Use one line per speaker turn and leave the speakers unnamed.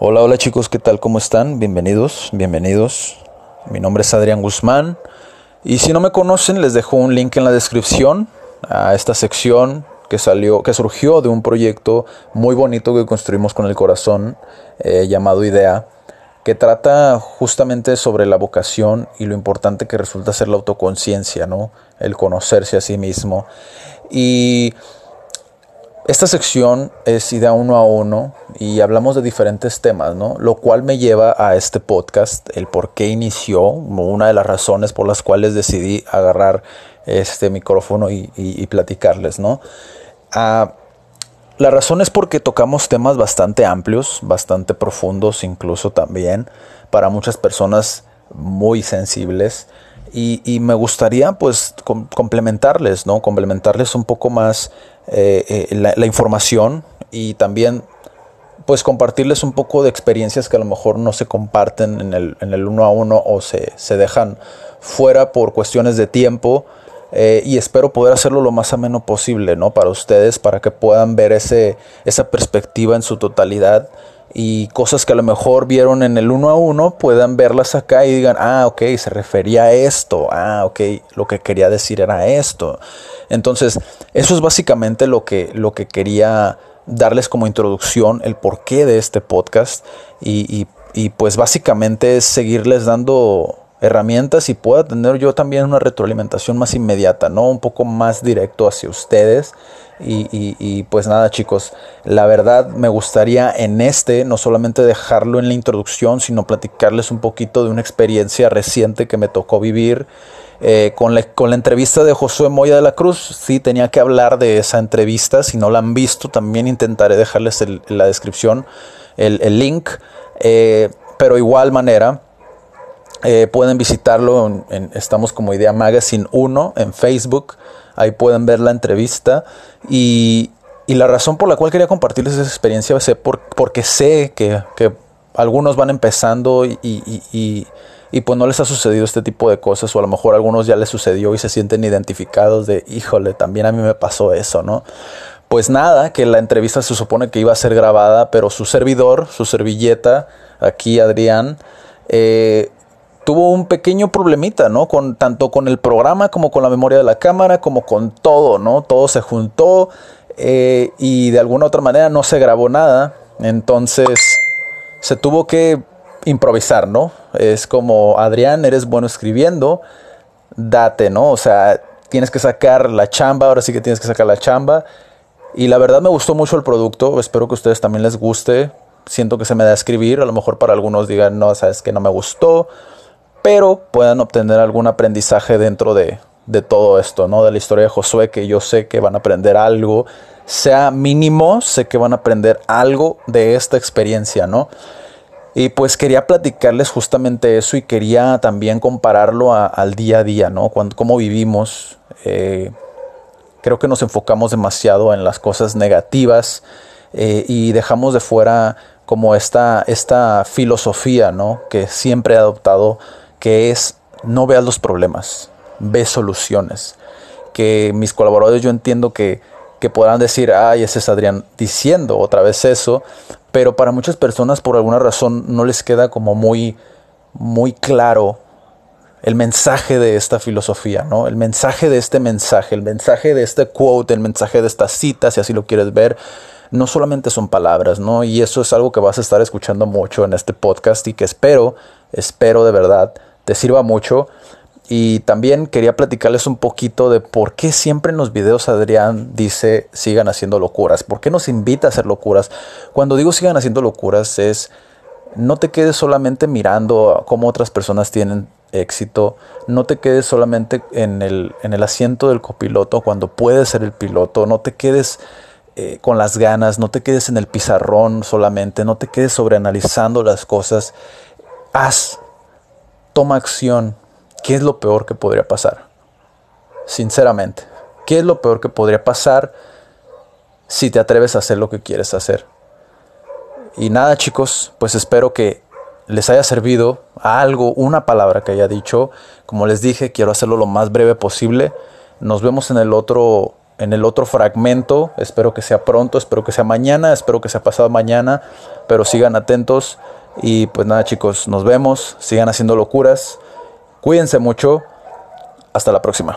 Hola, hola chicos, ¿qué tal? ¿Cómo están? Bienvenidos, bienvenidos. Mi nombre es Adrián Guzmán y si no me conocen les dejo un link en la descripción a esta sección que salió, que surgió de un proyecto muy bonito que construimos con el corazón eh, llamado Idea, que trata justamente sobre la vocación y lo importante que resulta ser la autoconciencia, ¿no? El conocerse a sí mismo. Y esta sección es idea uno a uno y hablamos de diferentes temas, ¿no? Lo cual me lleva a este podcast, el por qué inició, una de las razones por las cuales decidí agarrar este micrófono y, platicarles, ¿no? Ah, la razón es porque tocamos temas bastante amplios, bastante profundos incluso también, para muchas personas muy sensibles. Y, me gustaría pues complementarles, ¿no? Complementarles un poco más eh, eh, la, información y también pues compartirles un poco de experiencias que a lo mejor no se comparten en el, en el uno a uno o se, se dejan fuera por cuestiones de tiempo. Eh, y espero poder hacerlo lo más ameno posible, ¿no? Para ustedes, para que puedan ver ese, esa perspectiva en su totalidad y cosas que a lo mejor vieron en el uno a uno puedan verlas acá y digan, ah, ok, se refería a esto, ah, ok, lo que quería decir era esto. Entonces, eso es básicamente lo que, lo que quería darles como introducción, el porqué de este podcast y, y pues básicamente es seguirles dando herramientas y pueda tener yo también una retroalimentación más inmediata, ¿no? Un poco más directo hacia ustedes y, pues nada chicos, la verdad me gustaría en este no solamente dejarlo en la introducción, sino platicarles un poquito de una experiencia reciente que me tocó vivir eh, con, la, con, la, entrevista de Josué Moya de la Cruz. Sí, tenía que hablar de esa entrevista, si no la han visto también intentaré dejarles en la descripción el, link, eh, pero igual manera. Eh, pueden visitarlo, estamos como Idea Magazine 1 en Facebook. Ahí pueden ver la entrevista. Y, la razón por la cual quería compartirles esa experiencia es porque sé que, algunos van empezando y, y, pues no les ha sucedido este tipo de cosas. O a lo mejor a algunos ya les sucedió y se sienten identificados de, híjole, también a mí me pasó eso, ¿no? Pues nada, que la entrevista se supone que iba a ser grabada, pero su servidor, su servilleta, aquí Adrián, eh, tuvo un pequeño problemita, ¿no? Con, tanto con el programa como con la memoria de la cámara, como con todo, ¿no? Todo se juntó eh, y de alguna otra manera no se grabó nada. Entonces se tuvo que improvisar, ¿no? Es como, Adrián, eres bueno escribiendo, date, ¿no? O sea, tienes que sacar la chamba, ahora sí que tienes que sacar la chamba. Y la verdad me gustó mucho el producto, espero que a ustedes también les guste. Siento que se me da a escribir, a lo mejor para algunos digan, no, sabes que no me gustó pero puedan obtener algún aprendizaje dentro de, todo esto, ¿no? De la historia de Josué, que yo sé que van a aprender algo, sea mínimo, sé que van a aprender algo de esta experiencia, ¿no? Y pues quería platicarles justamente eso y quería también compararlo al día a día, ¿no? Cuando, cómo vivimos. Eh, creo que nos enfocamos demasiado en las cosas negativas eh, y dejamos de fuera como esta, esta filosofía, ¿no? Que siempre he adoptado que es no veas los problemas, ve soluciones. Que mis colaboradores yo entiendo que, que podrán decir, ay, ese es Adrián diciendo otra vez eso, pero para muchas personas por alguna razón no les queda como muy, muy claro el mensaje de esta filosofía, ¿no? El mensaje de este mensaje, el mensaje de este quote, el mensaje de esta cita, si así lo quieres ver, no solamente son palabras, ¿no? Y eso es algo que vas a estar escuchando mucho en este podcast y que espero, espero de verdad te sirva mucho. Y también quería platicarles un poquito de por qué siempre en los videos Adrián dice sigan haciendo locuras. ¿Por qué nos invita a hacer locuras? Cuando digo sigan haciendo locuras es no te quedes solamente mirando cómo otras personas tienen éxito. No te quedes solamente en el, en el asiento del copiloto cuando puedes ser el piloto. No te quedes eh, con las ganas. No te quedes en el pizarrón solamente. No te quedes sobreanalizando las cosas. Haz toma acción, ¿qué es lo peor que podría pasar? Sinceramente, ¿qué es lo peor que podría pasar si te atreves a hacer lo que quieres hacer? Y nada chicos, pues espero que les haya servido algo, una palabra que haya dicho. Como les dije, quiero hacerlo lo más breve posible. Nos vemos en el otro en el otro fragmento. Espero que sea pronto, espero que sea mañana, espero que sea pasado mañana, pero sigan atentos. Y pues nada chicos, nos vemos, sigan haciendo locuras, cuídense mucho, hasta la próxima.